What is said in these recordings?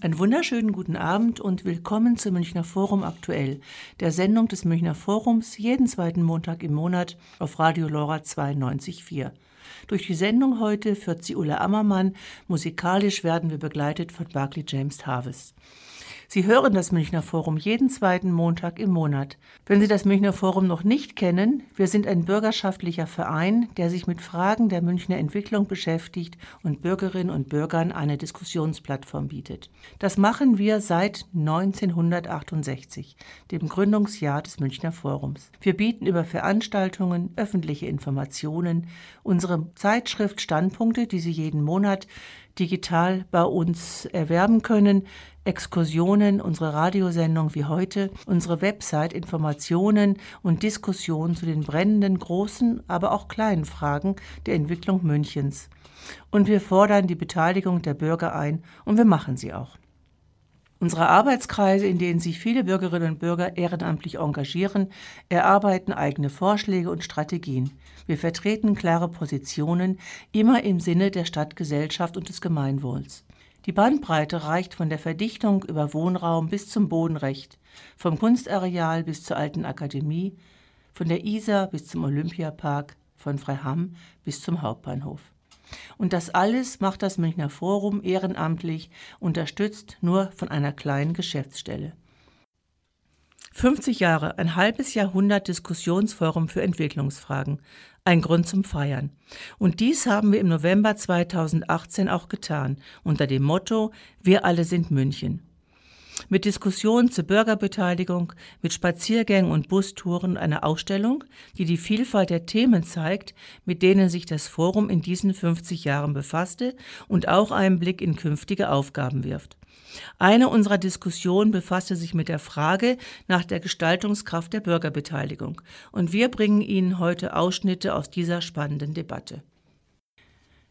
Einen wunderschönen guten Abend und willkommen zum Münchner Forum aktuell, der Sendung des Münchner Forums jeden zweiten Montag im Monat auf Radio Lora 92.4. Durch die Sendung heute führt sie Ulla Ammermann. Musikalisch werden wir begleitet von Barclay James Harvest. Sie hören das Münchner Forum jeden zweiten Montag im Monat. Wenn Sie das Münchner Forum noch nicht kennen, wir sind ein bürgerschaftlicher Verein, der sich mit Fragen der Münchner Entwicklung beschäftigt und Bürgerinnen und Bürgern eine Diskussionsplattform bietet. Das machen wir seit 1968, dem Gründungsjahr des Münchner Forums. Wir bieten über Veranstaltungen, öffentliche Informationen, unsere Zeitschrift Standpunkte, die Sie jeden Monat digital bei uns erwerben können, Exkursionen, unsere Radiosendung wie heute, unsere Website, Informationen und Diskussionen zu den brennenden großen, aber auch kleinen Fragen der Entwicklung Münchens. Und wir fordern die Beteiligung der Bürger ein und wir machen sie auch. Unsere Arbeitskreise, in denen sich viele Bürgerinnen und Bürger ehrenamtlich engagieren, erarbeiten eigene Vorschläge und Strategien. Wir vertreten klare Positionen, immer im Sinne der Stadtgesellschaft und des Gemeinwohls. Die Bandbreite reicht von der Verdichtung über Wohnraum bis zum Bodenrecht, vom Kunstareal bis zur Alten Akademie, von der Isar bis zum Olympiapark, von Freiham bis zum Hauptbahnhof. Und das alles macht das Münchner Forum ehrenamtlich, unterstützt nur von einer kleinen Geschäftsstelle. 50 Jahre, ein halbes Jahrhundert Diskussionsforum für Entwicklungsfragen. Ein Grund zum Feiern. Und dies haben wir im November 2018 auch getan, unter dem Motto Wir alle sind München. Mit Diskussionen zur Bürgerbeteiligung, mit Spaziergängen und Bustouren einer Ausstellung, die die Vielfalt der Themen zeigt, mit denen sich das Forum in diesen 50 Jahren befasste und auch einen Blick in künftige Aufgaben wirft. Eine unserer Diskussionen befasste sich mit der Frage nach der Gestaltungskraft der Bürgerbeteiligung, und wir bringen Ihnen heute Ausschnitte aus dieser spannenden Debatte.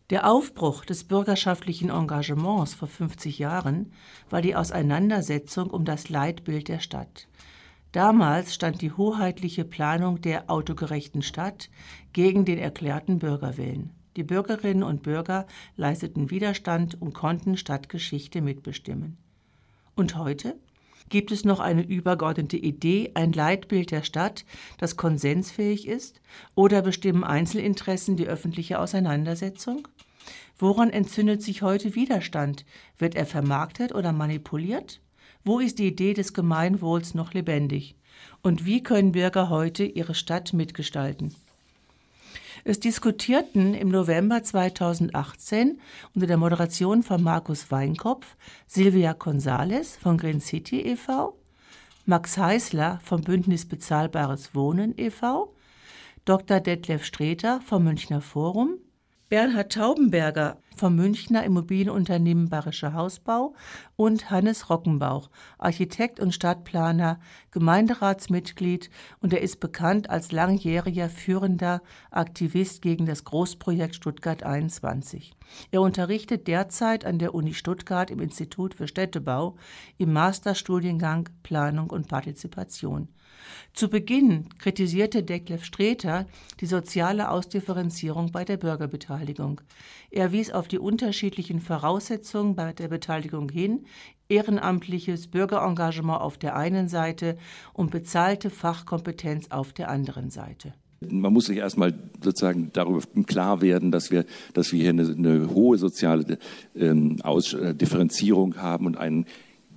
Der Aufbruch des bürgerschaftlichen Engagements vor 50 Jahren war die Auseinandersetzung um das Leitbild der Stadt. Damals stand die hoheitliche Planung der autogerechten Stadt gegen den erklärten Bürgerwillen. Die Bürgerinnen und Bürger leisteten Widerstand und konnten Stadtgeschichte mitbestimmen. Und heute? Gibt es noch eine übergeordnete Idee, ein Leitbild der Stadt, das konsensfähig ist? Oder bestimmen Einzelinteressen die öffentliche Auseinandersetzung? Woran entzündet sich heute Widerstand? Wird er vermarktet oder manipuliert? Wo ist die Idee des Gemeinwohls noch lebendig? Und wie können Bürger heute ihre Stadt mitgestalten? Es diskutierten im November 2018 unter der Moderation von Markus Weinkopf, Silvia Gonzales von Green City e.V., Max Heißler vom Bündnis Bezahlbares Wohnen e.V., Dr. Detlef Streter vom Münchner Forum, Bernhard Taubenberger vom Münchner Immobilienunternehmen Bayerischer Hausbau und Hannes Rockenbauch, Architekt und Stadtplaner, Gemeinderatsmitglied und er ist bekannt als langjähriger führender Aktivist gegen das Großprojekt Stuttgart 21. Er unterrichtet derzeit an der Uni Stuttgart im Institut für Städtebau im Masterstudiengang Planung und Partizipation. Zu Beginn kritisierte Detlef Streter die soziale Ausdifferenzierung bei der Bürgerbeteiligung. Er wies auf die unterschiedlichen Voraussetzungen bei der Beteiligung hin, ehrenamtliches Bürgerengagement auf der einen Seite und bezahlte Fachkompetenz auf der anderen Seite. Man muss sich erstmal sozusagen darüber klar werden, dass wir, dass wir hier eine, eine hohe soziale ähm, äh, Differenzierung haben und einen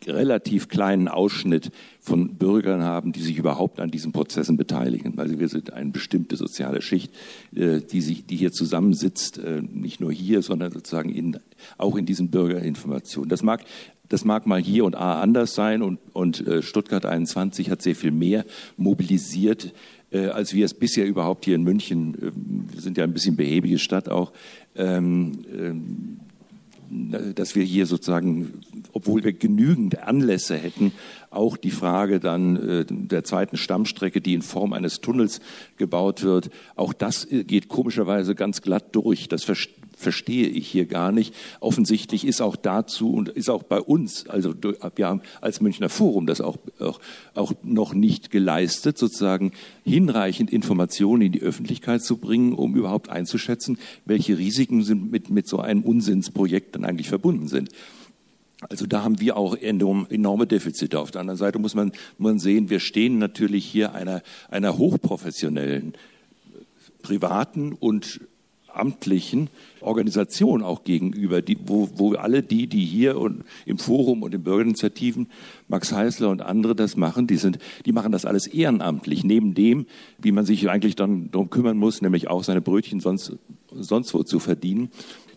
relativ kleinen Ausschnitt von Bürgern haben, die sich überhaupt an diesen Prozessen beteiligen. Also wir sind eine bestimmte soziale Schicht, äh, die, sich, die hier zusammensitzt, äh, nicht nur hier, sondern sozusagen in, auch in diesen Bürgerinformationen. Das mag das mag mal hier und A anders sein und, und äh, Stuttgart 21 hat sehr viel mehr mobilisiert, als wir es bisher überhaupt hier in München, wir sind ja ein bisschen behäbige Stadt auch, ähm, ähm, dass wir hier sozusagen, obwohl wir genügend Anlässe hätten, auch die Frage dann äh, der zweiten Stammstrecke, die in Form eines Tunnels gebaut wird, auch das geht komischerweise ganz glatt durch. Das verstehe ich hier gar nicht. Offensichtlich ist auch dazu und ist auch bei uns, also wir haben als Münchner Forum das auch, auch, auch noch nicht geleistet, sozusagen hinreichend Informationen in die Öffentlichkeit zu bringen, um überhaupt einzuschätzen, welche Risiken sind mit, mit so einem Unsinnsprojekt dann eigentlich verbunden sind. Also da haben wir auch enorme Defizite. Auf der anderen Seite muss man, man sehen, wir stehen natürlich hier einer, einer hochprofessionellen, privaten und amtlichen Organisation auch gegenüber, die, wo, wo alle die, die hier und im Forum und im Bürgerinitiativen, Max Heißler und andere das machen, die sind, die machen das alles ehrenamtlich, neben dem, wie man sich eigentlich dann darum kümmern muss, nämlich auch seine Brötchen sonst, sonst wo zu verdienen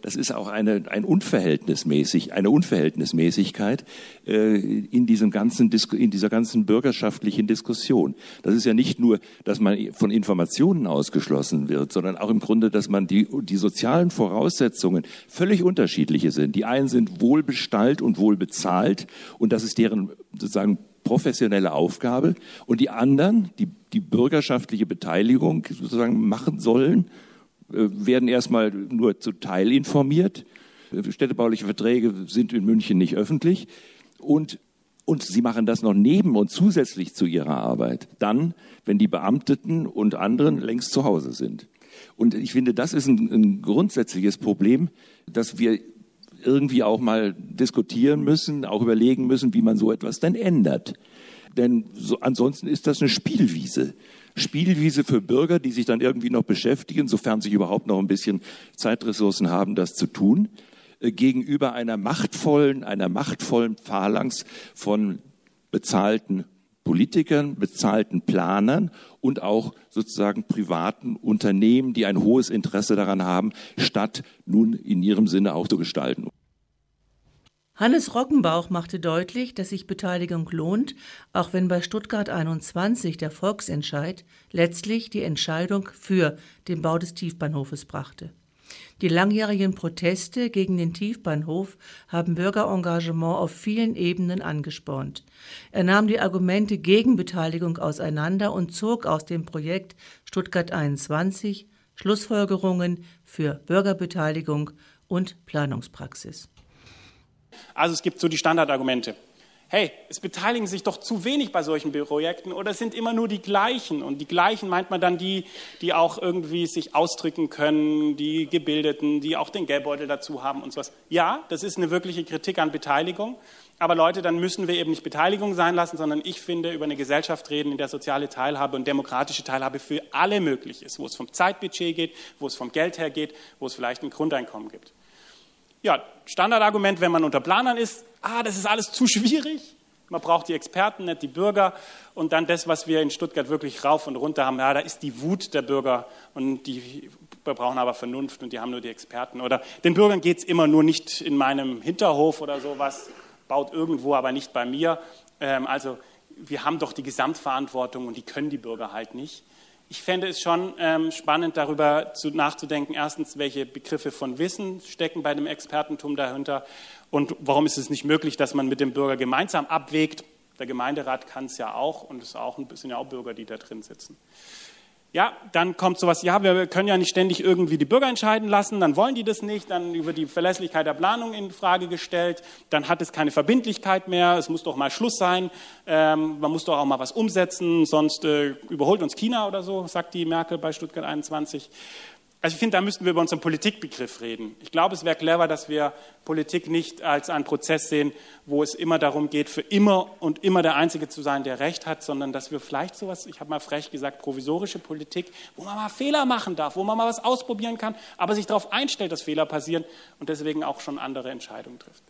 das ist auch eine, ein Unverhältnismäßig, eine Unverhältnismäßigkeit äh, in, diesem ganzen, in dieser ganzen bürgerschaftlichen Diskussion. Das ist ja nicht nur, dass man von Informationen ausgeschlossen wird, sondern auch im Grunde, dass man die, die sozialen Voraussetzungen völlig unterschiedliche sind. Die einen sind wohlbestallt und wohlbezahlt und das ist deren sozusagen professionelle Aufgabe und die anderen, die die bürgerschaftliche Beteiligung sozusagen machen sollen, werden erstmal nur zu Teil informiert. Städtebauliche Verträge sind in München nicht öffentlich. Und, und sie machen das noch neben und zusätzlich zu ihrer Arbeit. Dann, wenn die Beamteten und anderen längst zu Hause sind. Und ich finde, das ist ein, ein grundsätzliches Problem, dass wir irgendwie auch mal diskutieren müssen, auch überlegen müssen, wie man so etwas denn ändert. Denn so, ansonsten ist das eine Spielwiese. Spielwiese für Bürger, die sich dann irgendwie noch beschäftigen, sofern sie überhaupt noch ein bisschen Zeitressourcen haben, das zu tun, äh, gegenüber einer machtvollen, einer machtvollen Phalanx von bezahlten Politikern, bezahlten Planern und auch sozusagen privaten Unternehmen, die ein hohes Interesse daran haben, statt nun in ihrem Sinne auch zu gestalten. Hannes Rockenbauch machte deutlich, dass sich Beteiligung lohnt, auch wenn bei Stuttgart 21 der Volksentscheid letztlich die Entscheidung für den Bau des Tiefbahnhofes brachte. Die langjährigen Proteste gegen den Tiefbahnhof haben Bürgerengagement auf vielen Ebenen angespornt. Er nahm die Argumente gegen Beteiligung auseinander und zog aus dem Projekt Stuttgart 21 Schlussfolgerungen für Bürgerbeteiligung und Planungspraxis. Also es gibt so die Standardargumente. Hey, es beteiligen sich doch zu wenig bei solchen Projekten oder es sind immer nur die gleichen. Und die gleichen meint man dann die, die auch irgendwie sich ausdrücken können, die Gebildeten, die auch den Geldbeutel dazu haben und sowas. Ja, das ist eine wirkliche Kritik an Beteiligung. Aber Leute, dann müssen wir eben nicht Beteiligung sein lassen, sondern ich finde, über eine Gesellschaft reden, in der soziale Teilhabe und demokratische Teilhabe für alle möglich ist, wo es vom Zeitbudget geht, wo es vom Geld her geht, wo es vielleicht ein Grundeinkommen gibt. Ja, Standardargument, wenn man unter Planern ist, ah, das ist alles zu schwierig. Man braucht die Experten, nicht die Bürger. Und dann das, was wir in Stuttgart wirklich rauf und runter haben, ja, da ist die Wut der Bürger und die wir brauchen aber Vernunft und die haben nur die Experten. Oder den Bürgern geht es immer nur nicht in meinem Hinterhof oder sowas, baut irgendwo, aber nicht bei mir. Ähm, also wir haben doch die Gesamtverantwortung und die können die Bürger halt nicht. Ich fände es schon ähm, spannend, darüber zu, nachzudenken, erstens, welche Begriffe von Wissen stecken bei dem Expertentum dahinter und warum ist es nicht möglich, dass man mit dem Bürger gemeinsam abwägt. Der Gemeinderat kann es ja auch und es sind ja auch Bürger, die da drin sitzen. Ja, dann kommt sowas, ja, wir können ja nicht ständig irgendwie die Bürger entscheiden lassen, dann wollen die das nicht, dann über die Verlässlichkeit der Planung in Frage gestellt, dann hat es keine Verbindlichkeit mehr, es muss doch mal Schluss sein, ähm, man muss doch auch mal was umsetzen, sonst äh, überholt uns China oder so, sagt die Merkel bei Stuttgart 21. Also ich finde, da müssten wir über unseren Politikbegriff reden. Ich glaube, es wäre clever, dass wir Politik nicht als einen Prozess sehen, wo es immer darum geht, für immer und immer der Einzige zu sein, der Recht hat, sondern dass wir vielleicht sowas, ich habe mal frech gesagt, provisorische Politik, wo man mal Fehler machen darf, wo man mal was ausprobieren kann, aber sich darauf einstellt, dass Fehler passieren und deswegen auch schon andere Entscheidungen trifft.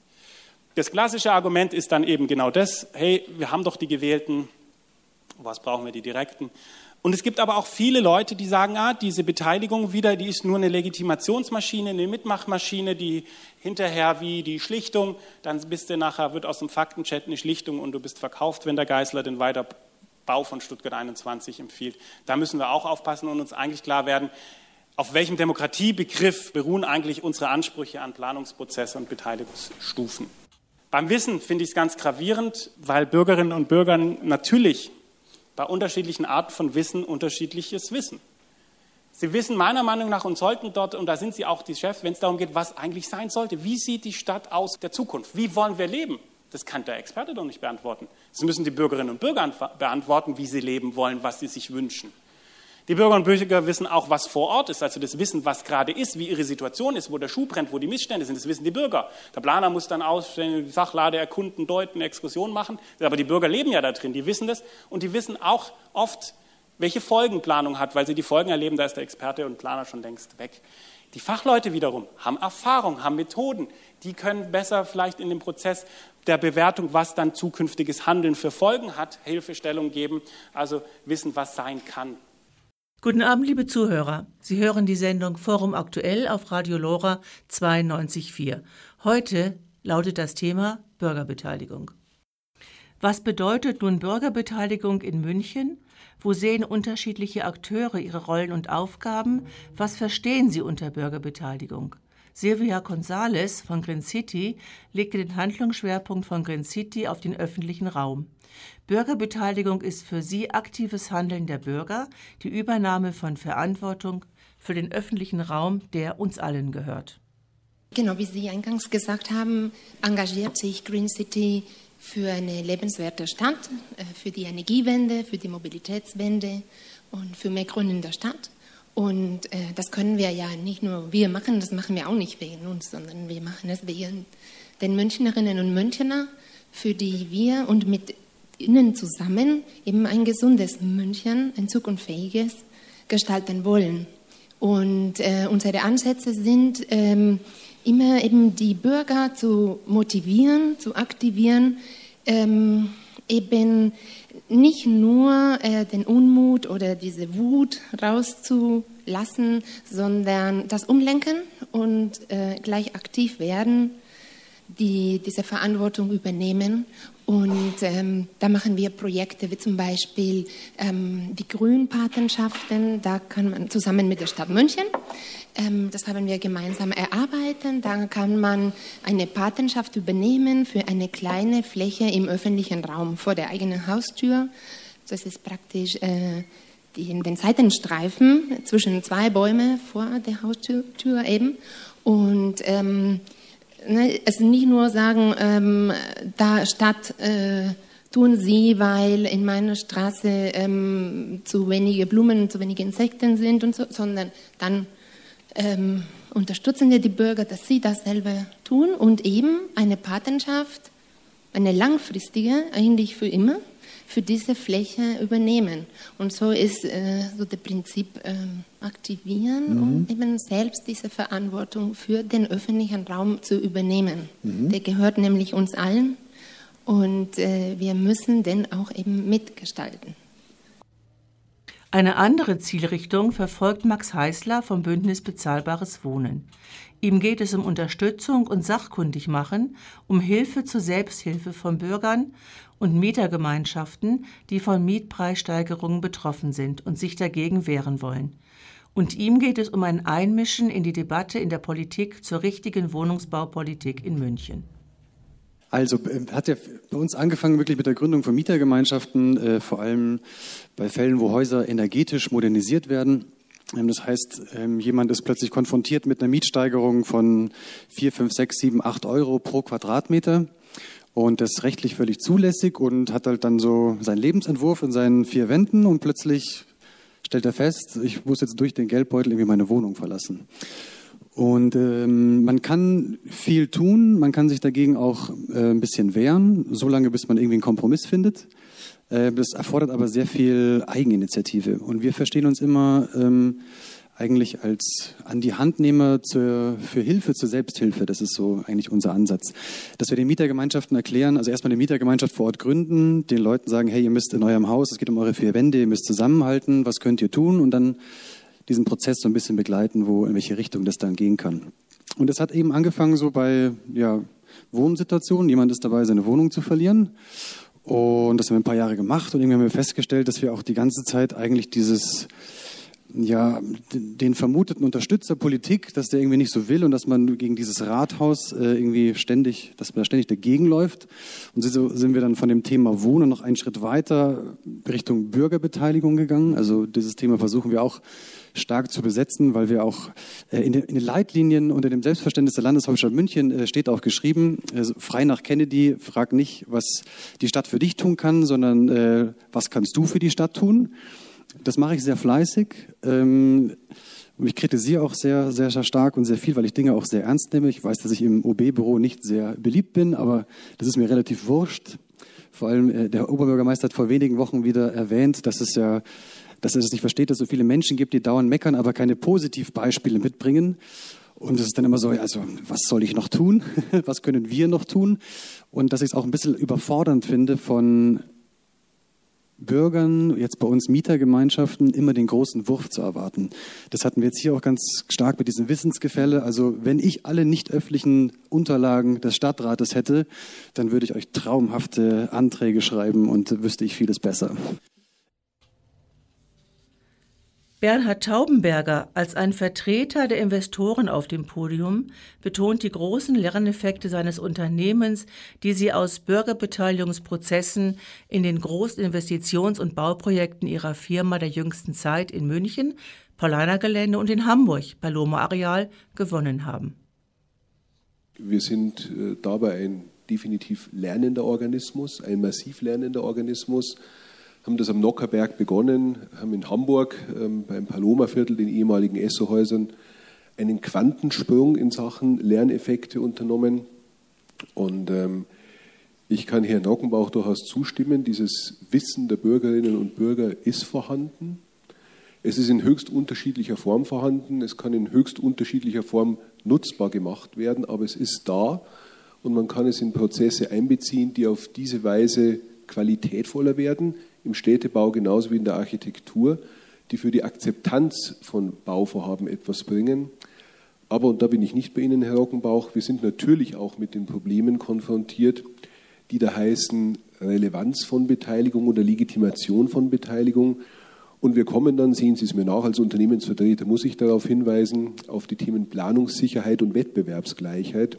Das klassische Argument ist dann eben genau das, hey, wir haben doch die Gewählten, was brauchen wir die Direkten? Und es gibt aber auch viele Leute, die sagen, ah, diese Beteiligung wieder, die ist nur eine Legitimationsmaschine, eine Mitmachmaschine, die hinterher wie die Schlichtung, dann bist du nachher, wird aus dem Faktenchat eine Schlichtung und du bist verkauft, wenn der Geißler den Weiterbau von Stuttgart 21 empfiehlt. Da müssen wir auch aufpassen und uns eigentlich klar werden, auf welchem Demokratiebegriff beruhen eigentlich unsere Ansprüche an Planungsprozesse und Beteiligungsstufen. Beim Wissen finde ich es ganz gravierend, weil Bürgerinnen und Bürger natürlich bei unterschiedlichen Arten von Wissen unterschiedliches Wissen. Sie wissen meiner Meinung nach und sollten dort, und da sind Sie auch die Chefs, wenn es darum geht, was eigentlich sein sollte. Wie sieht die Stadt aus der Zukunft? Wie wollen wir leben? Das kann der Experte doch nicht beantworten. Das müssen die Bürgerinnen und Bürger beantworten, wie sie leben wollen, was sie sich wünschen. Die Bürger und Bürger wissen auch, was vor Ort ist, also das Wissen, was gerade ist, wie ihre Situation ist, wo der Schuh brennt, wo die Missstände sind, das wissen die Bürger. Der Planer muss dann ausstellen, die Sachlade erkunden, deuten, Exkursion machen, aber die Bürger leben ja da drin, die wissen das und die wissen auch oft, welche Folgen Planung hat, weil sie die Folgen erleben, da ist der Experte und Planer schon längst weg. Die Fachleute wiederum haben Erfahrung, haben Methoden, die können besser vielleicht in dem Prozess der Bewertung, was dann zukünftiges Handeln für Folgen hat, Hilfestellung geben, also wissen, was sein kann. Guten Abend, liebe Zuhörer. Sie hören die Sendung Forum Aktuell auf Radio Lora 92.4. Heute lautet das Thema Bürgerbeteiligung. Was bedeutet nun Bürgerbeteiligung in München? Wo sehen unterschiedliche Akteure ihre Rollen und Aufgaben? Was verstehen sie unter Bürgerbeteiligung? Silvia González von Green City legte den Handlungsschwerpunkt von Green City auf den öffentlichen Raum. Bürgerbeteiligung ist für sie aktives Handeln der Bürger, die Übernahme von Verantwortung für den öffentlichen Raum, der uns allen gehört. Genau, wie Sie eingangs gesagt haben, engagiert sich Green City für eine lebenswerte Stadt, äh, für die Energiewende, für die Mobilitätswende und für mehr Grün in der Stadt. Und äh, das können wir ja nicht nur wir machen, das machen wir auch nicht wegen uns, sondern wir machen es wegen den Münchnerinnen und Münchner, für die wir und mit ihnen zusammen eben ein gesundes München, ein zukunftsfähiges gestalten wollen. Und äh, unsere Ansätze sind ähm, immer eben die Bürger zu motivieren, zu aktivieren, ähm, eben nicht nur äh, den Unmut oder diese Wut rauszulassen, sondern das Umlenken und äh, gleich aktiv werden, die diese Verantwortung übernehmen und ähm, da machen wir Projekte wie zum Beispiel ähm, die Grünpatenschaften. Da kann man zusammen mit der Stadt München, das haben wir gemeinsam erarbeitet. Da kann man eine Patenschaft übernehmen für eine kleine Fläche im öffentlichen Raum vor der eigenen Haustür. Das ist praktisch äh, die, den Seitenstreifen zwischen zwei Bäumen vor der Haustür eben. Und ähm, ne, also nicht nur sagen, ähm, da Stadt äh, tun Sie, weil in meiner Straße ähm, zu wenige Blumen, zu wenige Insekten sind und so, sondern dann ähm, unterstützen wir die Bürger, dass sie das selber tun und eben eine Patenschaft, eine langfristige, eigentlich für immer, für diese Fläche übernehmen. Und so ist äh, so das Prinzip äh, aktivieren, mhm. um eben selbst diese Verantwortung für den öffentlichen Raum zu übernehmen. Mhm. Der gehört nämlich uns allen und äh, wir müssen den auch eben mitgestalten. Eine andere Zielrichtung verfolgt Max Heißler vom Bündnis Bezahlbares Wohnen. Ihm geht es um Unterstützung und Sachkundigmachen, um Hilfe zur Selbsthilfe von Bürgern und Mietergemeinschaften, die von Mietpreissteigerungen betroffen sind und sich dagegen wehren wollen. Und ihm geht es um ein Einmischen in die Debatte in der Politik zur richtigen Wohnungsbaupolitik in München. Also äh, hat ja bei uns angefangen wirklich mit der Gründung von Mietergemeinschaften, äh, vor allem bei Fällen, wo Häuser energetisch modernisiert werden. Ähm, das heißt, ähm, jemand ist plötzlich konfrontiert mit einer Mietsteigerung von 4, 5, 6, 7, 8 Euro pro Quadratmeter. Und das ist rechtlich völlig zulässig und hat halt dann so seinen Lebensentwurf in seinen vier Wänden und plötzlich stellt er fest, ich muss jetzt durch den Geldbeutel irgendwie meine Wohnung verlassen. Und ähm, man kann viel tun, man kann sich dagegen auch äh, ein bisschen wehren, solange bis man irgendwie einen Kompromiss findet. Äh, das erfordert aber sehr viel Eigeninitiative. Und wir verstehen uns immer ähm, eigentlich als an die Handnehmer zur, für Hilfe zur Selbsthilfe. Das ist so eigentlich unser Ansatz. Dass wir den Mietergemeinschaften erklären, also erstmal eine Mietergemeinschaft vor Ort gründen, den Leuten sagen, hey, ihr müsst in eurem Haus, es geht um eure vier Wände, ihr müsst zusammenhalten, was könnt ihr tun? Und dann diesen Prozess so ein bisschen begleiten, wo, in welche Richtung das dann gehen kann. Und das hat eben angefangen so bei, ja, Wohnsituationen. Jemand ist dabei, seine Wohnung zu verlieren. Und das haben wir ein paar Jahre gemacht und irgendwie haben wir festgestellt, dass wir auch die ganze Zeit eigentlich dieses, ja, den vermuteten Unterstützer Politik, dass der irgendwie nicht so will und dass man gegen dieses Rathaus äh, irgendwie ständig, dass man da ständig dagegen läuft. Und so sind wir dann von dem Thema Wohnen noch einen Schritt weiter Richtung Bürgerbeteiligung gegangen. Also dieses Thema versuchen wir auch stark zu besetzen, weil wir auch äh, in, den, in, den, Leitlinien unter dem Selbstverständnis der Landeshauptstadt München äh, steht auch geschrieben, äh, frei nach Kennedy, frag nicht, was die Stadt für dich tun kann, sondern äh, was kannst du für die Stadt tun? Das mache ich sehr fleißig. Ähm, ich kritisiere auch sehr, sehr stark und sehr viel, weil ich Dinge auch sehr ernst nehme. Ich weiß, dass ich im OB-Büro nicht sehr beliebt bin, aber das ist mir relativ wurscht. Vor allem äh, der Oberbürgermeister hat vor wenigen Wochen wieder erwähnt, dass es ja, dass er es nicht versteht, dass es so viele Menschen gibt, die dauernd meckern, aber keine Positivbeispiele mitbringen. Und es ist dann immer so, also was soll ich noch tun? was können wir noch tun? Und dass ich es auch ein bisschen überfordernd finde von Bürgern, jetzt bei uns Mietergemeinschaften, immer den großen Wurf zu erwarten. Das hatten wir jetzt hier auch ganz stark mit diesem Wissensgefälle. Also wenn ich alle nicht öffentlichen Unterlagen des Stadtrates hätte, dann würde ich euch traumhafte Anträge schreiben und wüsste ich vieles besser. Bernhard Taubenberger als ein Vertreter der Investoren auf dem Podium betont die großen Lerneffekte seines Unternehmens, die sie aus Bürgerbeteiligungsprozessen in den großen Investitions- und Bauprojekten ihrer Firma der jüngsten Zeit in München, Paulaner Gelände und in Hamburg, Paloma Areal, gewonnen haben. Wir sind äh, dabei ein definitiv lernender Organismus, ein massiv lernender Organismus haben das am Nockerberg begonnen, haben in Hamburg ähm, beim Paloma-Viertel, den ehemaligen Esso-Häusern, einen Quantensprung in Sachen Lerneffekte unternommen. Und ähm, ich kann Herrn Nockenbauch durchaus zustimmen, dieses Wissen der Bürgerinnen und Bürger ist vorhanden. Es ist in höchst unterschiedlicher Form vorhanden, es kann in höchst unterschiedlicher Form nutzbar gemacht werden, aber es ist da und man kann es in Prozesse einbeziehen, die auf diese Weise qualitätvoller werden, im Städtebau genauso wie in der Architektur, die für die Akzeptanz von Bauvorhaben etwas bringen. Aber, und da bin ich nicht bei Ihnen, Herr Rockenbauch, wir sind natürlich auch mit den Problemen konfrontiert, die da heißen Relevanz von Beteiligung oder Legitimation von Beteiligung. Und wir kommen dann, sehen Sie es mir nach, als Unternehmensvertreter muss ich darauf hinweisen, auf die Themen Planungssicherheit und Wettbewerbsgleichheit.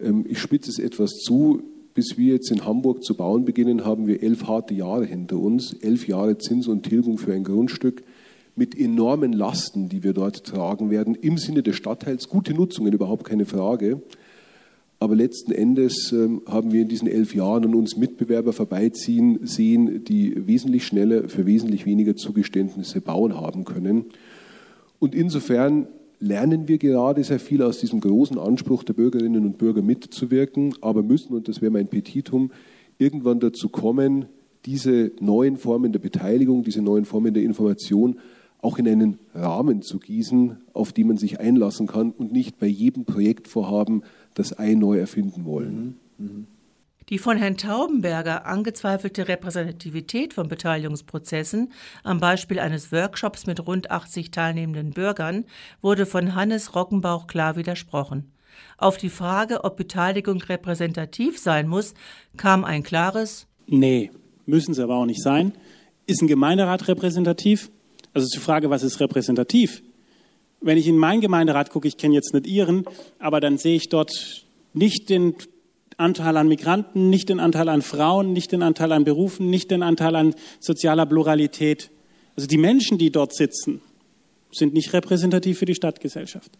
Ähm, ich spitze es etwas zu bis wir jetzt in Hamburg zu bauen beginnen, haben wir elf harte Jahre hinter uns, elf Jahre Zins und Tilgung für ein Grundstück mit enormen Lasten, die wir dort tragen werden, im Sinne des Stadtteils. Gute Nutzungen, überhaupt keine Frage. Aber letzten Endes ähm, haben wir in diesen elf Jahren an uns Mitbewerber vorbeiziehen sehen, die wesentlich schneller für wesentlich weniger Zugeständnisse bauen haben können. Und insofern lernen wir gerade sehr viel aus diesem großen Anspruch der Bürgerinnen und Bürger mitzuwirken, aber müssen, und das wäre mein Petitum, irgendwann dazu kommen, diese neuen Formen der Beteiligung, diese neuen Formen der Information auch in einen Rahmen zu gießen, auf den man sich einlassen kann und nicht bei jedem Projektvorhaben das Ei neu erfinden wollen. Mhm. Mhm. Die von Herrn Taubenberger angezweifelte Repräsentativität von Beteiligungsprozessen am Beispiel eines Workshops mit rund 80 teilnehmenden Bürgern wurde von Hannes Rockenbauch klar widersprochen. Auf die Frage, ob Beteiligung repräsentativ sein muss, kam ein klares Nee, müssen sie aber auch nicht sein. Ist ein Gemeinderat repräsentativ? Also die Frage, was ist repräsentativ? Wenn ich in meinen Gemeinderat gucke, ich kenne jetzt nicht Ihren, aber dann sehe ich dort nicht den Anteil an Migranten, nicht den Anteil an Frauen, nicht den Anteil an Berufen, nicht den Anteil an sozialer Pluralität. Also die Menschen, die dort sitzen, sind nicht repräsentativ für die Stadtgesellschaft.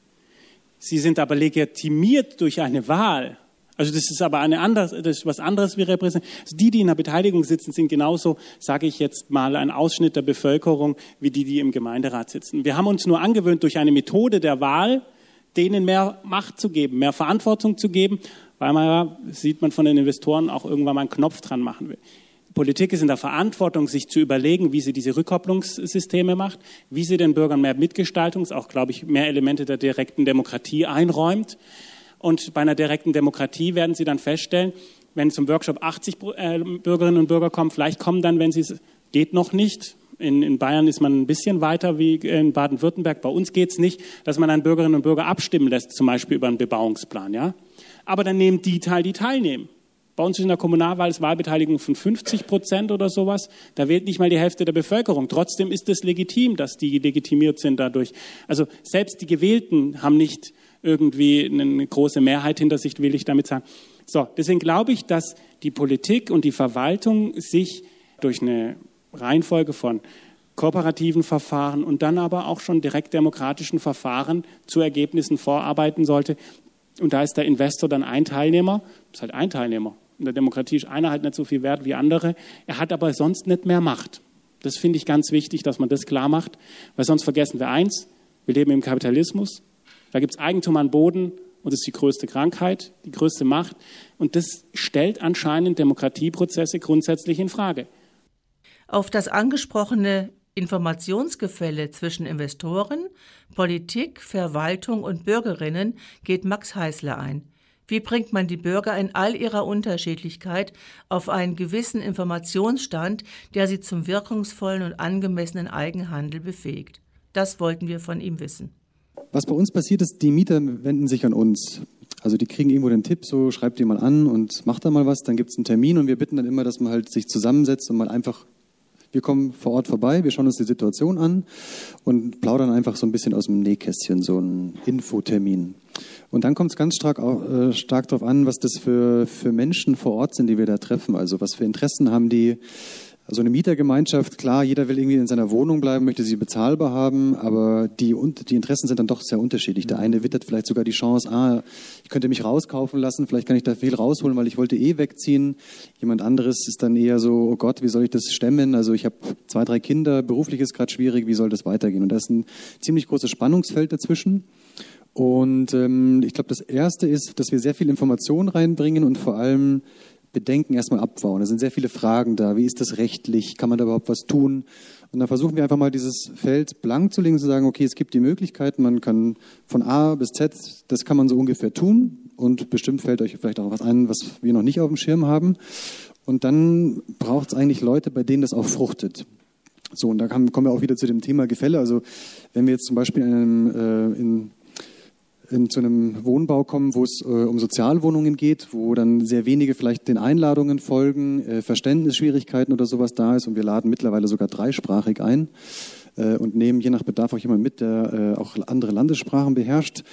Sie sind aber legitimiert durch eine Wahl. Also das ist aber eine andere, das ist was anderes wie repräsentativ. Also die, die in der Beteiligung sitzen, sind genauso, sage ich jetzt mal, ein Ausschnitt der Bevölkerung wie die, die im Gemeinderat sitzen. Wir haben uns nur angewöhnt, durch eine Methode der Wahl denen mehr Macht zu geben, mehr Verantwortung zu geben weil man, sieht man von den Investoren, auch irgendwann mal einen Knopf dran machen will. Politik ist in der Verantwortung, sich zu überlegen, wie sie diese Rückkopplungssysteme macht, wie sie den Bürgern mehr Mitgestaltungs-, auch, glaube ich, mehr Elemente der direkten Demokratie einräumt. Und bei einer direkten Demokratie werden Sie dann feststellen, wenn zum Workshop 80 äh, Bürgerinnen und Bürger kommen, vielleicht kommen dann, wenn sie es geht noch nicht. In, in Bayern ist man ein bisschen weiter wie in Baden-Württemberg. Bei uns geht es nicht, dass man dann Bürgerinnen und Bürger abstimmen lässt, zum Beispiel über einen Bebauungsplan. Ja? Aber dann nehmen die teil, die teilnehmen. Bei uns in der Kommunalwahl ist Wahlbeteiligung von 50 Prozent oder sowas. Da wählt nicht mal die Hälfte der Bevölkerung. Trotzdem ist es legitim, dass die legitimiert sind dadurch. Also selbst die Gewählten haben nicht irgendwie eine große Mehrheit hinter sich, will ich damit sagen. So, deswegen glaube ich, dass die Politik und die Verwaltung sich durch eine Reihenfolge von kooperativen Verfahren und dann aber auch schon direkt demokratischen Verfahren zu Ergebnissen vorarbeiten sollte, und da ist der Investor dann ein Teilnehmer, ist halt ein Teilnehmer. In der Demokratie ist einer halt nicht so viel wert wie andere. Er hat aber sonst nicht mehr Macht. Das finde ich ganz wichtig, dass man das klar macht, weil sonst vergessen wir eins, wir leben im Kapitalismus, da gibt es Eigentum an Boden und das ist die größte Krankheit, die größte Macht und das stellt anscheinend Demokratieprozesse grundsätzlich in Frage. Auf das angesprochene Informationsgefälle zwischen Investoren, Politik, Verwaltung und Bürgerinnen geht Max Heißler ein. Wie bringt man die Bürger in all ihrer Unterschiedlichkeit auf einen gewissen Informationsstand, der sie zum wirkungsvollen und angemessenen Eigenhandel befähigt? Das wollten wir von ihm wissen. Was bei uns passiert ist, die Mieter wenden sich an uns. Also die kriegen irgendwo den Tipp, so schreibt ihr mal an und macht da mal was, dann gibt es einen Termin und wir bitten dann immer, dass man halt sich zusammensetzt und mal einfach wir kommen vor Ort vorbei, wir schauen uns die Situation an und plaudern einfach so ein bisschen aus dem Nähkästchen, so ein Infotermin. Und dann kommt es ganz stark, äh, stark darauf an, was das für, für Menschen vor Ort sind, die wir da treffen. Also was für Interessen haben die, also eine Mietergemeinschaft, klar, jeder will irgendwie in seiner Wohnung bleiben, möchte sie bezahlbar haben, aber die, die Interessen sind dann doch sehr unterschiedlich. Der eine wittert vielleicht sogar die Chance, ah, ich könnte mich rauskaufen lassen, vielleicht kann ich da viel rausholen, weil ich wollte eh wegziehen. Jemand anderes ist dann eher so, oh Gott, wie soll ich das stemmen? Also ich habe zwei, drei Kinder, beruflich ist gerade schwierig, wie soll das weitergehen? Und da ist ein ziemlich großes Spannungsfeld dazwischen. Und ähm, ich glaube, das Erste ist, dass wir sehr viel Information reinbringen und vor allem Bedenken erstmal abbauen. Da sind sehr viele Fragen da. Wie ist das rechtlich? Kann man da überhaupt was tun? Und dann versuchen wir einfach mal dieses Feld blank zu legen, zu sagen, okay, es gibt die Möglichkeiten, man kann von A bis Z, das kann man so ungefähr tun. Und bestimmt fällt euch vielleicht auch was ein, was wir noch nicht auf dem Schirm haben. Und dann braucht es eigentlich Leute, bei denen das auch fruchtet. So, und da kommen wir auch wieder zu dem Thema Gefälle. Also wenn wir jetzt zum Beispiel in, einem, äh, in in, zu einem Wohnbau kommen, wo es äh, um Sozialwohnungen geht, wo dann sehr wenige vielleicht den Einladungen folgen, äh, Verständnisschwierigkeiten oder sowas da ist und wir laden mittlerweile sogar dreisprachig ein äh, und nehmen je nach Bedarf auch jemand mit, der äh, auch andere Landessprachen beherrscht,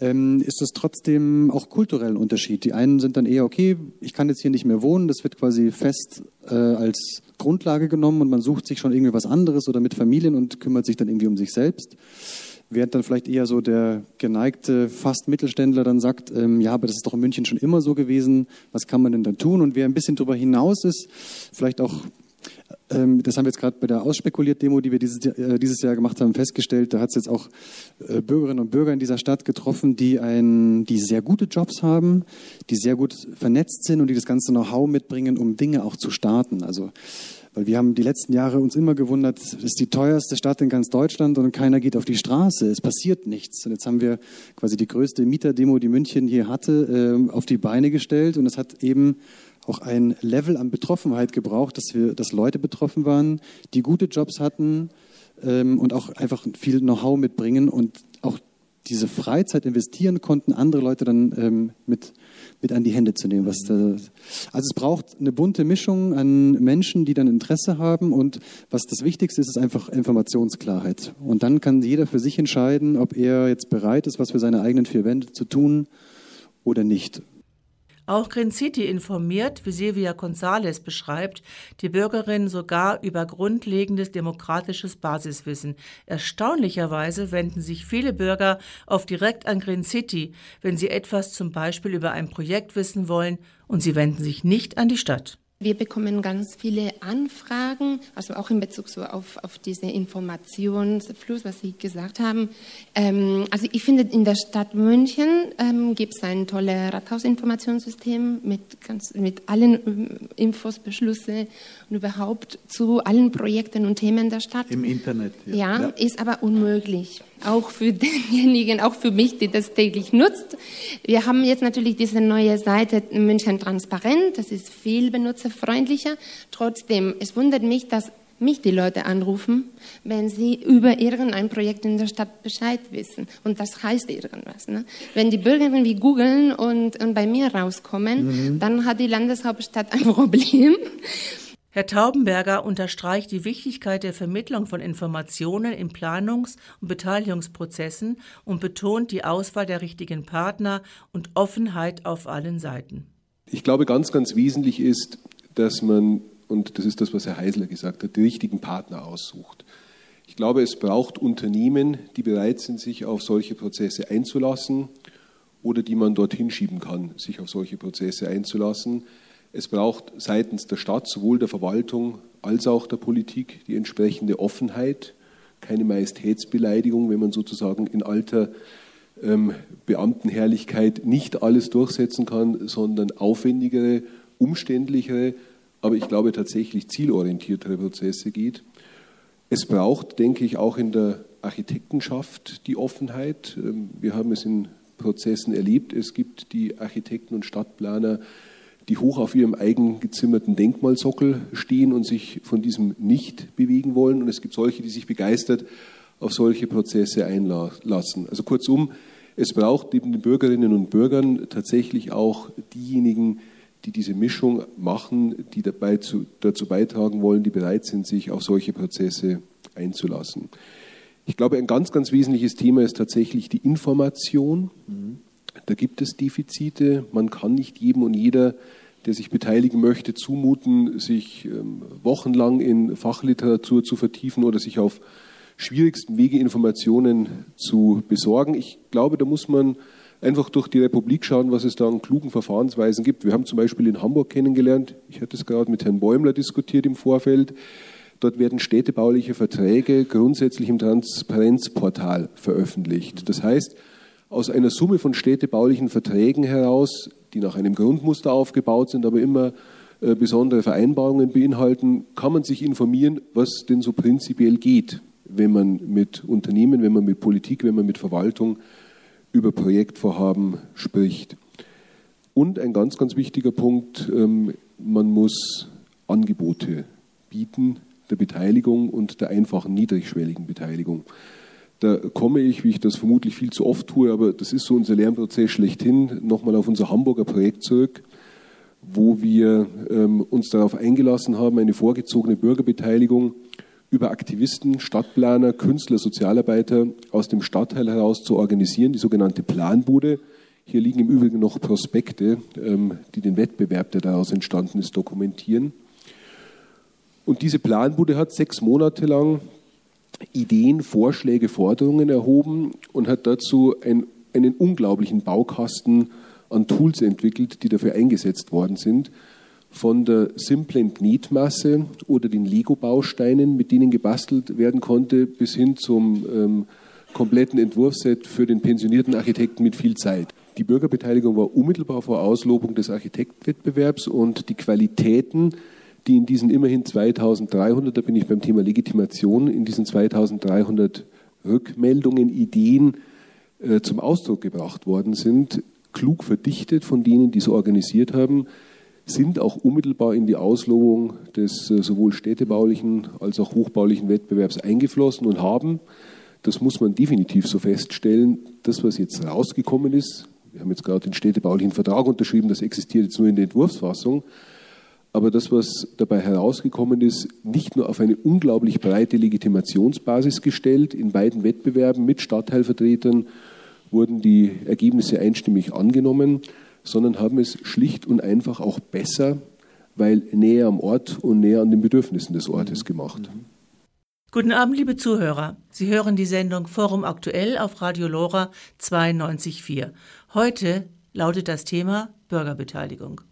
ähm, ist es trotzdem auch kulturellen Unterschied. Die einen sind dann eher, okay, ich kann jetzt hier nicht mehr wohnen, das wird quasi fest äh, als Grundlage genommen und man sucht sich schon irgendwie was anderes oder mit Familien und kümmert sich dann irgendwie um sich selbst. Während dann vielleicht eher so der geneigte fast Mittelständler dann sagt, ähm, ja, aber das ist doch in München schon immer so gewesen, was kann man denn dann tun? Und wer ein bisschen darüber hinaus ist, vielleicht auch ähm, das haben wir jetzt gerade bei der Ausspekuliert-Demo, die wir dieses, äh, dieses Jahr gemacht haben, festgestellt. Da hat es jetzt auch äh, Bürgerinnen und Bürger in dieser Stadt getroffen, die, ein, die sehr gute Jobs haben, die sehr gut vernetzt sind und die das ganze Know-how mitbringen, um Dinge auch zu starten. Also weil wir haben die letzten Jahre uns immer gewundert, das ist die teuerste Stadt in ganz Deutschland und keiner geht auf die Straße. Es passiert nichts. Und jetzt haben wir quasi die größte Mieterdemo, die München hier hatte, ähm, auf die Beine gestellt. Und es hat eben auch ein Level an Betroffenheit gebraucht, dass wir, dass Leute betroffen waren, die gute Jobs hatten ähm, und auch einfach viel Know-how mitbringen und auch diese Freizeit investieren konnten, andere Leute dann ähm, mit mit an die Hände zu nehmen. Was da, also es braucht eine bunte Mischung an Menschen, die dann Interesse haben und was das Wichtigste ist, ist einfach Informationsklarheit. Und dann kann jeder für sich entscheiden, ob er jetzt bereit ist, was für seine eigenen vier Wände zu tun oder nicht. Auch Green City informiert, wie Silvia González beschreibt, die Bürgerinnen sogar über grundlegendes demokratisches Basiswissen. Erstaunlicherweise wenden sich viele Bürger oft direkt an Green City, wenn sie etwas zum Beispiel über ein Projekt wissen wollen, und sie wenden sich nicht an die Stadt. Wir bekommen ganz viele Anfragen, also auch in Bezug so auf, auf diesen Informationsfluss, was Sie gesagt haben. Ähm, also ich finde, in der Stadt München ähm, gibt es ein tolles Rathausinformationssystem mit, ganz, mit allen ähm, Infos, Beschlüsse und überhaupt zu allen Projekten und Themen der Stadt. Im Internet. Ja, ja, ja. ist aber unmöglich auch für denjenigen, auch für mich, die das täglich nutzt. Wir haben jetzt natürlich diese neue Seite München Transparent, das ist viel benutzerfreundlicher. Trotzdem, es wundert mich, dass mich die Leute anrufen, wenn sie über irgendein Projekt in der Stadt Bescheid wissen. Und das heißt irgendwas. Ne? Wenn die Bürger irgendwie googeln und, und bei mir rauskommen, mhm. dann hat die Landeshauptstadt ein Problem. Herr Taubenberger unterstreicht die Wichtigkeit der Vermittlung von Informationen in Planungs- und Beteiligungsprozessen und betont die Auswahl der richtigen Partner und Offenheit auf allen Seiten. Ich glaube, ganz, ganz wesentlich ist, dass man, und das ist das, was Herr Heisler gesagt hat, die richtigen Partner aussucht. Ich glaube, es braucht Unternehmen, die bereit sind, sich auf solche Prozesse einzulassen oder die man dorthin schieben kann, sich auf solche Prozesse einzulassen Es braucht seitens der Stadt, sowohl der Verwaltung als auch der Politik, die entsprechende Offenheit, keine Majestätsbeleidigung, wenn man sozusagen in alter ähm, Beamtenherrlichkeit nicht alles durchsetzen kann, sondern aufwendigere, umständlichere, aber ich glaube tatsächlich zielorientiertere Prozesse geht. Es braucht, denke ich, auch in der Architektenschaft die Offenheit. Ähm, wir haben es in Prozessen erlebt. Es gibt die Architekten und Stadtplaner, die hoch auf ihrem eigen gezimmerten Denkmalsockel stehen und sich von diesem nicht bewegen wollen. Und es gibt solche, die sich begeistert auf solche Prozesse einlassen. Also kurzum, es braucht neben den Bürgerinnen und Bürgern tatsächlich auch diejenigen, die diese Mischung machen, die dabei zu, dazu beitragen wollen, die bereit sind, sich auf solche Prozesse einzulassen. Ich glaube, ein ganz, ganz wesentliches Thema ist tatsächlich die Information. Da gibt es Defizite. Man kann nicht jedem und jeder, der sich beteiligen möchte, zumuten, sich ähm, wochenlang in Fachliteratur zu vertiefen oder sich auf schwierigsten Wege Informationen zu besorgen. Ich glaube, da muss man einfach durch die Republik schauen, was es da an klugen Verfahrensweisen gibt. Wir haben zum Beispiel in Hamburg kennengelernt, ich hatte es gerade mit Herrn Bäumler diskutiert im Vorfeld, Dort werden städtebauliche Verträge grundsätzlich im Transparenzportal veröffentlicht. Das heißt, aus einer Summe von städtebaulichen Verträgen heraus, die nach einem Grundmuster aufgebaut sind, aber immer äh, besondere Vereinbarungen beinhalten, kann man sich informieren, was denn so prinzipiell geht, wenn man mit Unternehmen, wenn man mit Politik, wenn man mit Verwaltung über Projektvorhaben spricht. Und ein ganz, ganz wichtiger Punkt, ähm, man muss Angebote bieten, der Beteiligung und der einfachen niedrigschwelligen Beteiligung. Da komme ich, wie ich das vermutlich viel zu oft tue, aber das ist so unser Lernprozess schlechthin, nochmal auf unser Hamburger Projekt zurück, wo wir ähm, uns darauf eingelassen haben, eine vorgezogene Bürgerbeteiligung über Aktivisten, Stadtplaner, Künstler, Sozialarbeiter aus dem Stadtteil heraus zu organisieren, die sogenannte Planbude. Hier liegen im Übrigen noch Prospekte, ähm, die den Wettbewerb, der daraus entstanden ist, dokumentieren. Und diese Planbude hat sechs Monate lang Ideen, Vorschläge, Forderungen erhoben und hat dazu ein, einen unglaublichen Baukasten an Tools entwickelt, die dafür eingesetzt worden sind. Von der simplen Knetmasse oder den Lego-Bausteinen, mit denen gebastelt werden konnte, bis hin zum ähm, kompletten Entwurfsset für den pensionierten Architekten mit viel Zeit. Die Bürgerbeteiligung war unmittelbar vor Auslobung des Architektwettbewerbs und die Qualitäten, die in diesen immerhin 2300, da bin ich beim Thema Legitimation, in diesen 2300 Rückmeldungen, Ideen äh, zum Ausdruck gebracht worden sind, klug verdichtet von denen, die es organisiert haben, sind auch unmittelbar in die Auslobung des äh, sowohl städtebaulichen als auch hochbaulichen Wettbewerbs eingeflossen und haben, das muss man definitiv so feststellen, das, was jetzt rausgekommen ist, wir haben jetzt gerade den städtebaulichen Vertrag unterschrieben, das existiert jetzt nur in der Entwurfsfassung, aber das, was dabei herausgekommen ist, nicht nur auf eine unglaublich breite Legitimationsbasis gestellt. In beiden Wettbewerben mit Stadtteilvertretern wurden die Ergebnisse einstimmig angenommen, sondern haben es schlicht und einfach auch besser, weil näher am Ort und näher an den Bedürfnissen des Ortes gemacht. Guten Abend, liebe Zuhörer. Sie hören die Sendung Forum Aktuell auf Radio Lora 92.4. Heute lautet das Thema Bürgerbeteiligung.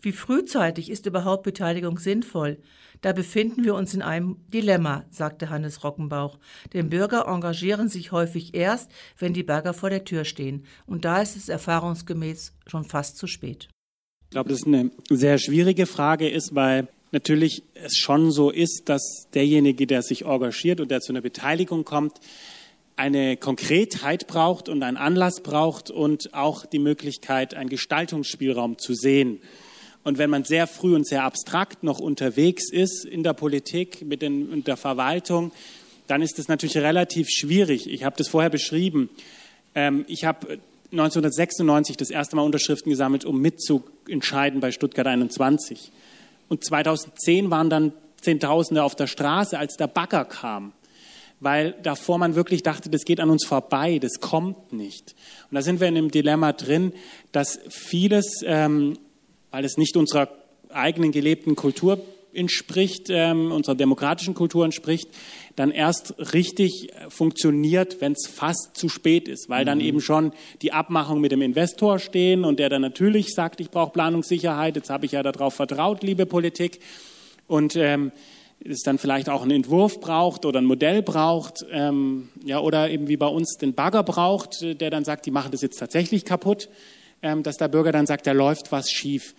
Wie frühzeitig ist überhaupt Beteiligung sinnvoll? Da befinden wir uns in einem Dilemma, sagte Hannes Rockenbauch. Denn Bürger engagieren sich häufig erst, wenn die Berger vor der Tür stehen. Und da ist es erfahrungsgemäß schon fast zu spät. Ich glaube, das ist eine sehr schwierige Frage ist, weil natürlich es schon so ist, dass derjenige, der sich engagiert und der zu einer Beteiligung kommt, eine Konkretheit braucht und einen Anlass braucht und auch die Möglichkeit, einen Gestaltungsspielraum zu sehen. Und wenn man sehr früh und sehr abstrakt noch unterwegs ist in der Politik, mit den, in der Verwaltung, dann ist es natürlich relativ schwierig. Ich habe das vorher beschrieben. Ähm, ich habe 1996 das erste Mal Unterschriften gesammelt, um mitzuentscheiden bei Stuttgart 21. Und 2010 waren dann Zehntausende auf der Straße, als der Bagger kam. Weil davor man wirklich dachte, das geht an uns vorbei, das kommt nicht. Und da sind wir in einem Dilemma drin, dass vieles ähm, weil es nicht unserer eigenen gelebten Kultur entspricht, ähm, unserer demokratischen Kultur entspricht, dann erst richtig funktioniert, wenn es fast zu spät ist, weil dann mhm. eben schon die Abmachungen mit dem Investor stehen und der dann natürlich sagt, ich brauche Planungssicherheit, jetzt habe ich ja darauf vertraut, liebe Politik. Und ähm, es dann vielleicht auch einen Entwurf braucht oder ein Modell braucht, ähm, ja, oder eben wie bei uns den Bagger braucht, der dann sagt, die machen das jetzt tatsächlich kaputt, dass der Bürger dann sagt, da läuft was schief.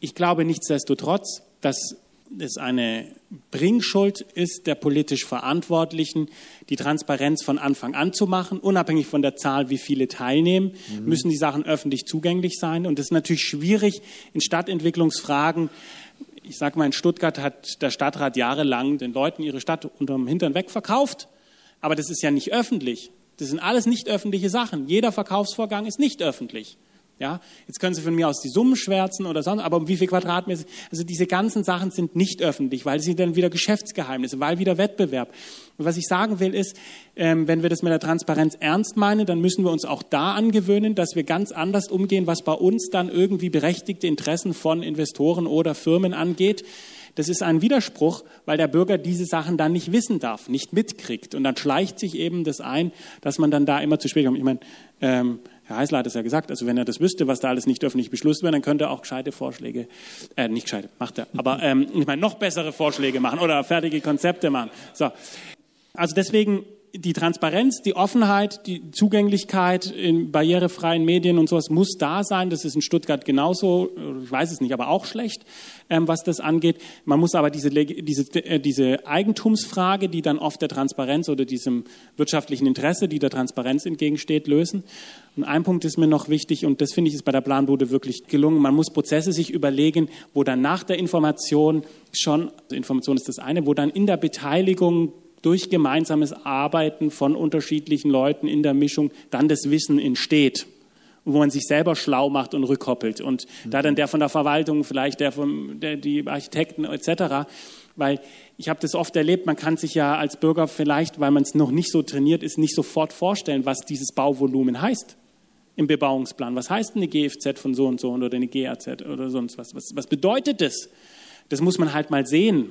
Ich glaube nichtsdestotrotz, dass es eine Bringschuld ist der politisch Verantwortlichen, die Transparenz von Anfang an zu machen, unabhängig von der Zahl, wie viele teilnehmen, mhm. müssen die Sachen öffentlich zugänglich sein. Und es ist natürlich schwierig in Stadtentwicklungsfragen ich sage mal, in Stuttgart hat der Stadtrat jahrelang den Leuten ihre Stadt unterm Hintern wegverkauft. Aber das ist ja nicht öffentlich. Das sind alles nicht öffentliche Sachen. Jeder Verkaufsvorgang ist nicht öffentlich. Ja, jetzt können Sie von mir aus die Summen schwärzen oder sonst, aber um wie viel Quadratmeter? Also diese ganzen Sachen sind nicht öffentlich, weil sie dann wieder Geschäftsgeheimnisse, weil wieder Wettbewerb. Und was ich sagen will ist, ähm, wenn wir das mit der Transparenz ernst meinen, dann müssen wir uns auch da angewöhnen, dass wir ganz anders umgehen, was bei uns dann irgendwie berechtigte Interessen von Investoren oder Firmen angeht. Das ist ein Widerspruch, weil der Bürger diese Sachen dann nicht wissen darf, nicht mitkriegt. Und dann schleicht sich eben das ein, dass man dann da immer zu spät kommt. Ich meine, ähm, Herr Heisler hat es ja gesagt, also wenn er das wüsste, was da alles nicht öffentlich beschlossen wird, dann könnte er auch gescheite Vorschläge, äh, nicht gescheite, macht er, aber ähm, ich meine, noch bessere Vorschläge machen oder fertige Konzepte machen. So. Also deswegen die Transparenz, die Offenheit, die Zugänglichkeit in barrierefreien Medien und sowas muss da sein. Das ist in Stuttgart genauso, ich weiß es nicht, aber auch schlecht, ähm, was das angeht. Man muss aber diese, diese, äh, diese Eigentumsfrage, die dann oft der Transparenz oder diesem wirtschaftlichen Interesse, die der Transparenz entgegensteht, lösen. Und ein Punkt ist mir noch wichtig und das finde ich ist bei der Planbude wirklich gelungen. Man muss Prozesse sich überlegen, wo dann nach der Information schon, also Information ist das eine, wo dann in der Beteiligung durch gemeinsames Arbeiten von unterschiedlichen Leuten in der Mischung dann das Wissen entsteht wo man sich selber schlau macht und rückkoppelt. Und mhm. da dann der von der Verwaltung, vielleicht der von der, die Architekten etc., weil ich habe das oft erlebt, man kann sich ja als Bürger vielleicht, weil man es noch nicht so trainiert ist, nicht sofort vorstellen, was dieses Bauvolumen heißt im Bebauungsplan. Was heißt eine GFZ von so und so oder eine GAZ oder sonst was? Was, was bedeutet das? Das muss man halt mal sehen.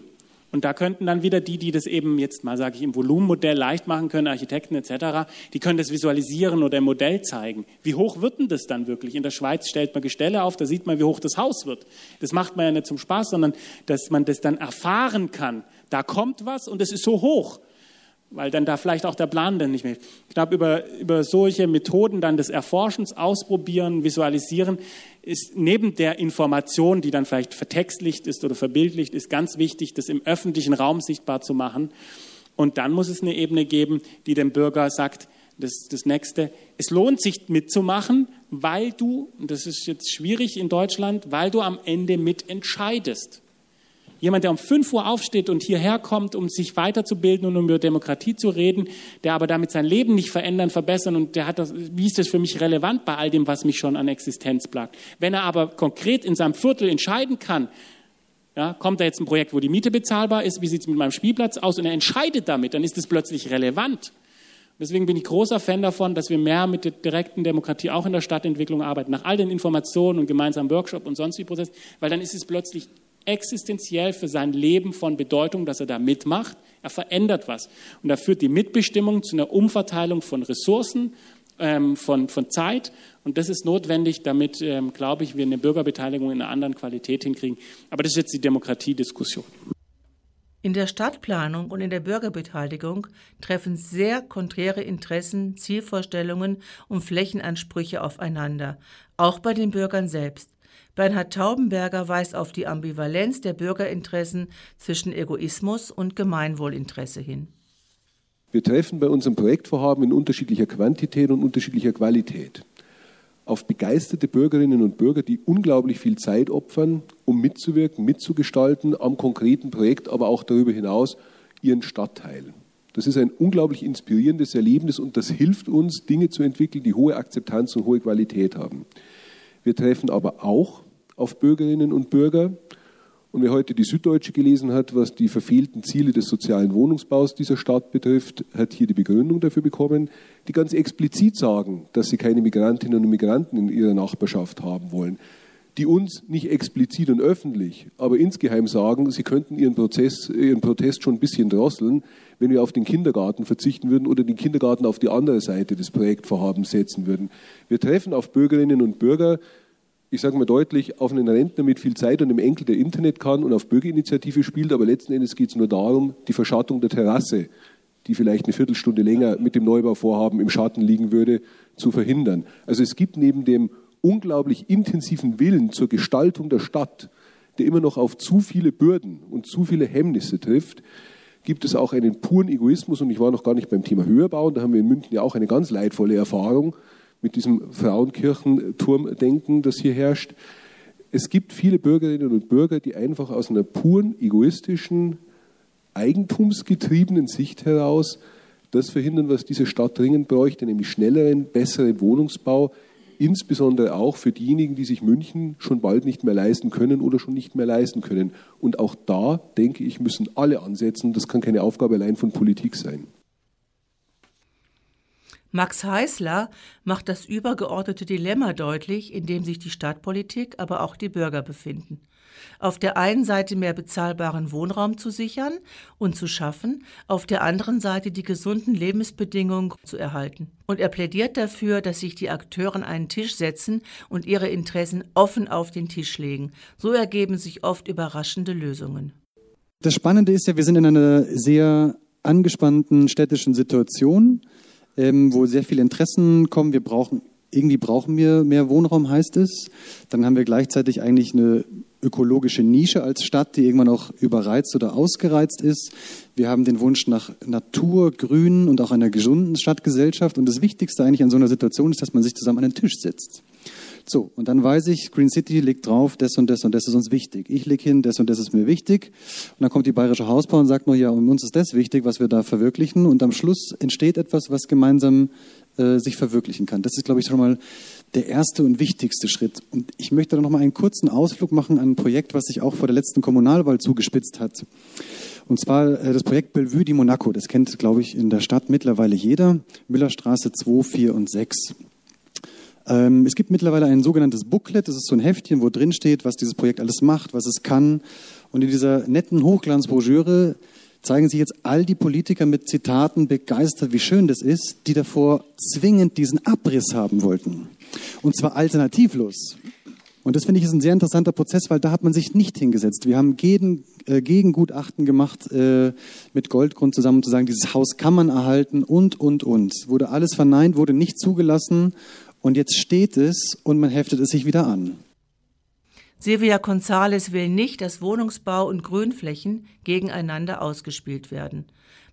Und da könnten dann wieder die, die das eben jetzt mal, sage ich, im Volumenmodell leicht machen können, Architekten etc., die können das visualisieren oder im Modell zeigen. Wie hoch wird denn das dann wirklich? In der Schweiz stellt man Gestelle auf, da sieht man, wie hoch das Haus wird. Das macht man ja nicht zum Spaß, sondern dass man das dann erfahren kann. Da kommt was und es ist so hoch weil dann da vielleicht auch der Plan dann nicht mehr. Ich glaube, über, über solche Methoden dann des Erforschens, Ausprobieren, Visualisieren ist neben der Information, die dann vielleicht vertextlicht ist oder verbildlicht, ist ganz wichtig, das im öffentlichen Raum sichtbar zu machen. Und dann muss es eine Ebene geben, die dem Bürger sagt, das, das nächste, es lohnt sich mitzumachen, weil du, und das ist jetzt schwierig in Deutschland, weil du am Ende mitentscheidest. Jemand, der um 5 Uhr aufsteht und hierher kommt, um sich weiterzubilden und um über Demokratie zu reden, der aber damit sein Leben nicht verändern, verbessern und der hat das, wie ist das für mich relevant bei all dem, was mich schon an Existenz plagt? Wenn er aber konkret in seinem Viertel entscheiden kann, ja, kommt da jetzt ein Projekt, wo die Miete bezahlbar ist, wie sieht es mit meinem Spielplatz aus und er entscheidet damit, dann ist es plötzlich relevant. Deswegen bin ich großer Fan davon, dass wir mehr mit der direkten Demokratie auch in der Stadtentwicklung arbeiten, nach all den Informationen und gemeinsamen Workshop und sonstigen Prozessen, weil dann ist es plötzlich existenziell für sein Leben von Bedeutung, dass er da mitmacht. Er verändert was. Und er führt die Mitbestimmung zu einer Umverteilung von Ressourcen, ähm, von, von Zeit. Und das ist notwendig, damit, ähm, glaube ich, wir eine Bürgerbeteiligung in einer anderen Qualität hinkriegen. Aber das ist jetzt die Demokratiediskussion. In der Stadtplanung und in der Bürgerbeteiligung treffen sehr konträre Interessen, Zielvorstellungen und Flächenansprüche aufeinander, auch bei den Bürgern selbst. Bernhard Taubenberger weist auf die Ambivalenz der Bürgerinteressen zwischen Egoismus und Gemeinwohlinteresse hin. Wir treffen bei unserem Projektvorhaben in unterschiedlicher Quantität und unterschiedlicher Qualität auf begeisterte Bürgerinnen und Bürger, die unglaublich viel Zeit opfern, um mitzuwirken, mitzugestalten am konkreten Projekt, aber auch darüber hinaus ihren Stadtteil. Das ist ein unglaublich inspirierendes Erlebnis und das hilft uns, Dinge zu entwickeln, die hohe Akzeptanz und hohe Qualität haben. Wir treffen aber auch auf Bürgerinnen und Bürger. Und wer heute die Süddeutsche gelesen hat, was die verfehlten Ziele des sozialen Wohnungsbaus dieser Stadt betrifft, hat hier die Begründung dafür bekommen, die ganz explizit sagen, dass sie keine Migrantinnen und Migranten in ihrer Nachbarschaft haben wollen. die uns nicht explizit und öffentlich, aber insgeheim sagen, sie könnten ihren, Prozess, ihren Protest schon ein bisschen drosseln, wenn wir auf den Kindergarten verzichten würden oder den Kindergarten auf die andere Seite des Projektvorhabens setzen würden. Wir treffen auf Bürgerinnen und Bürger, ich sage mal deutlich, auf einen Rentner mit viel Zeit und einem Enkel, der Internet kann und auf Bürgerinitiative spielt, aber letzten Endes geht es nur darum, die Verschattung der Terrasse, die vielleicht eine Viertelstunde länger mit dem Neubauvorhaben im Schatten liegen würde, zu verhindern. Also es gibt neben dem unglaublich intensiven Willen zur Gestaltung der Stadt, der immer noch auf zu viele Bürden und zu viele Hemmnisse trifft, gibt es auch einen puren Egoismus. Und ich war noch gar nicht beim Thema Höherbauen, da haben wir in München ja auch eine ganz leidvolle Erfahrung mit diesem Frauenkirchenturmdenken, das hier herrscht. Es gibt viele Bürgerinnen und Bürger, die einfach aus einer puren, egoistischen, eigentumsgetriebenen Sicht heraus das verhindern, was diese Stadt dringend bräuchte, nämlich schnelleren, besseren Wohnungsbau, insbesondere auch für diejenigen, die sich München schon bald nicht mehr leisten können oder schon nicht mehr leisten können. Und auch da, denke ich, müssen alle ansetzen. Das kann keine Aufgabe allein von Politik sein. Max Heißler macht das übergeordnete Dilemma deutlich, in dem sich die Stadtpolitik, aber auch die Bürger befinden auf der einen Seite mehr bezahlbaren Wohnraum zu sichern und zu schaffen, auf der anderen Seite die gesunden Lebensbedingungen zu erhalten. Und er plädiert dafür, dass sich die Akteure an einen Tisch setzen und ihre Interessen offen auf den Tisch legen. So ergeben sich oft überraschende Lösungen. Das Spannende ist ja, wir sind in einer sehr angespannten städtischen Situation, ähm, wo sehr viele Interessen kommen. Wir brauchen irgendwie brauchen wir mehr Wohnraum, heißt es. Dann haben wir gleichzeitig eigentlich eine ökologische Nische als Stadt, die irgendwann auch überreizt oder ausgereizt ist. Wir haben den Wunsch nach Natur, Grün und auch einer gesunden Stadtgesellschaft. Und das Wichtigste eigentlich an so einer Situation ist, dass man sich zusammen an den Tisch setzt. So, und dann weiß ich, Green City legt drauf, das und das und das ist uns wichtig. Ich lege hin, das und das ist mir wichtig. Und dann kommt die Bayerische Hausbau und sagt nur, ja, um uns ist das wichtig, was wir da verwirklichen. Und am Schluss entsteht etwas, was gemeinsam äh, sich verwirklichen kann. Das ist, glaube ich, schon mal der erste und wichtigste Schritt. Und ich möchte da noch mal einen kurzen Ausflug machen an ein Projekt, was sich auch vor der letzten Kommunalwahl zugespitzt hat. Und zwar äh, das Projekt Bellevue di Monaco. Das kennt, glaube ich, in der Stadt mittlerweile jeder. Müllerstraße 2, 4 und 6. Ähm, es gibt mittlerweile ein sogenanntes Booklet. Das ist so ein Heftchen, wo drin steht, was dieses Projekt alles macht, was es kann. Und in dieser netten Hochglanzbroschüre zeigen sich jetzt all die Politiker mit Zitaten begeistert, wie schön das ist, die davor zwingend diesen Abriss haben wollten. Und zwar alternativlos. Und das finde ich ist ein sehr interessanter Prozess, weil da hat man sich nicht hingesetzt. Wir haben gegen, äh, Gegengutachten gemacht äh, mit Goldgrund zusammen, um zu sagen, dieses Haus kann man erhalten und, und, und. Wurde alles verneint, wurde nicht zugelassen und jetzt steht es und man heftet es sich wieder an. Silvia González will nicht, dass Wohnungsbau und Grünflächen gegeneinander ausgespielt werden.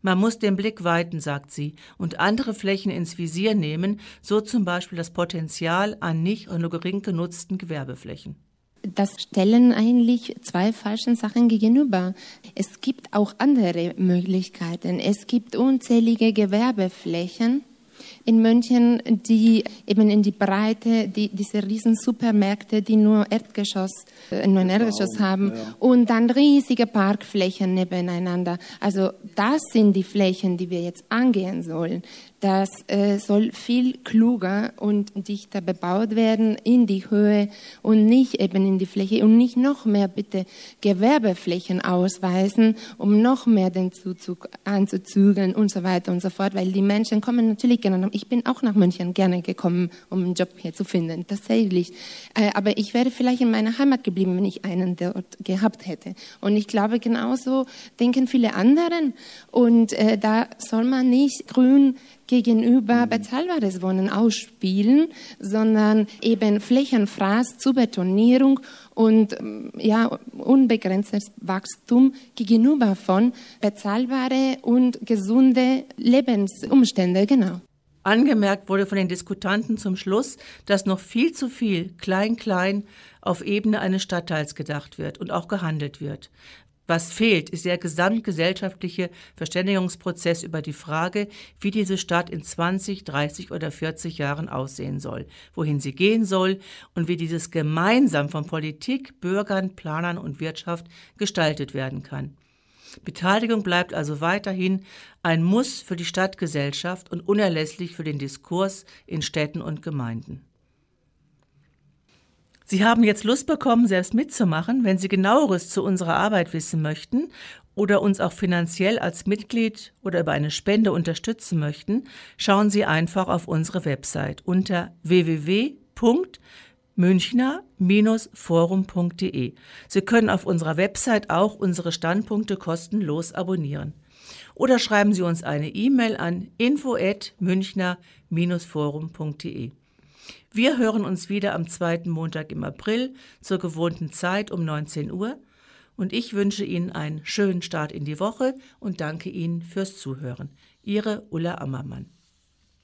Man muss den Blick weiten, sagt sie, und andere Flächen ins Visier nehmen, so zum Beispiel das Potenzial an nicht oder nur gering genutzten Gewerbeflächen. Das stellen eigentlich zwei falschen Sachen gegenüber. Es gibt auch andere Möglichkeiten. Es gibt unzählige Gewerbeflächen, in München, die eben in die Breite, die, diese riesen Supermärkte, die nur Erdgeschoss, äh, nur ein Erdgeschoss haben ja. und dann riesige Parkflächen nebeneinander. Also das sind die Flächen, die wir jetzt angehen sollen. Das äh, soll viel kluger und dichter bebaut werden in die Höhe und nicht eben in die Fläche und nicht noch mehr bitte Gewerbeflächen ausweisen, um noch mehr den Zuzug anzuzügeln und so weiter und so fort, weil die Menschen kommen natürlich gerne. Ich bin auch nach München gerne gekommen, um einen Job hier zu finden, tatsächlich. Äh, aber ich wäre vielleicht in meiner Heimat geblieben, wenn ich einen dort gehabt hätte. Und ich glaube, genauso denken viele anderen. Und äh, da soll man nicht grün gegenüber mhm. bezahlbares Wohnen ausspielen, sondern eben Flächenfraß zur Betonierung und ähm, ja, unbegrenztes Wachstum gegenüber von bezahlbare und gesunde Lebensumstände, genau. Angemerkt wurde von den Diskutanten zum Schluss, dass noch viel zu viel klein-klein auf Ebene eines Stadtteils gedacht wird und auch gehandelt wird. Was fehlt, ist der gesamtgesellschaftliche Verständigungsprozess über die Frage, wie diese Stadt in 20, 30 oder 40 Jahren aussehen soll, wohin sie gehen soll und wie dieses gemeinsam von Politik, Bürgern, Planern und Wirtschaft gestaltet werden kann. Beteiligung bleibt also weiterhin ein Muss für die Stadtgesellschaft und unerlässlich für den Diskurs in Städten und Gemeinden. Sie haben jetzt Lust bekommen, selbst mitzumachen. Wenn Sie genaueres zu unserer Arbeit wissen möchten oder uns auch finanziell als Mitglied oder über eine Spende unterstützen möchten, schauen Sie einfach auf unsere Website unter www.münchner-forum.de. Sie können auf unserer Website auch unsere Standpunkte kostenlos abonnieren. Oder schreiben Sie uns eine E-Mail an info@münchner-forum.de. Wir hören uns wieder am zweiten Montag im April zur gewohnten Zeit um 19 Uhr und ich wünsche Ihnen einen schönen Start in die Woche und danke Ihnen fürs Zuhören. Ihre Ulla Ammermann.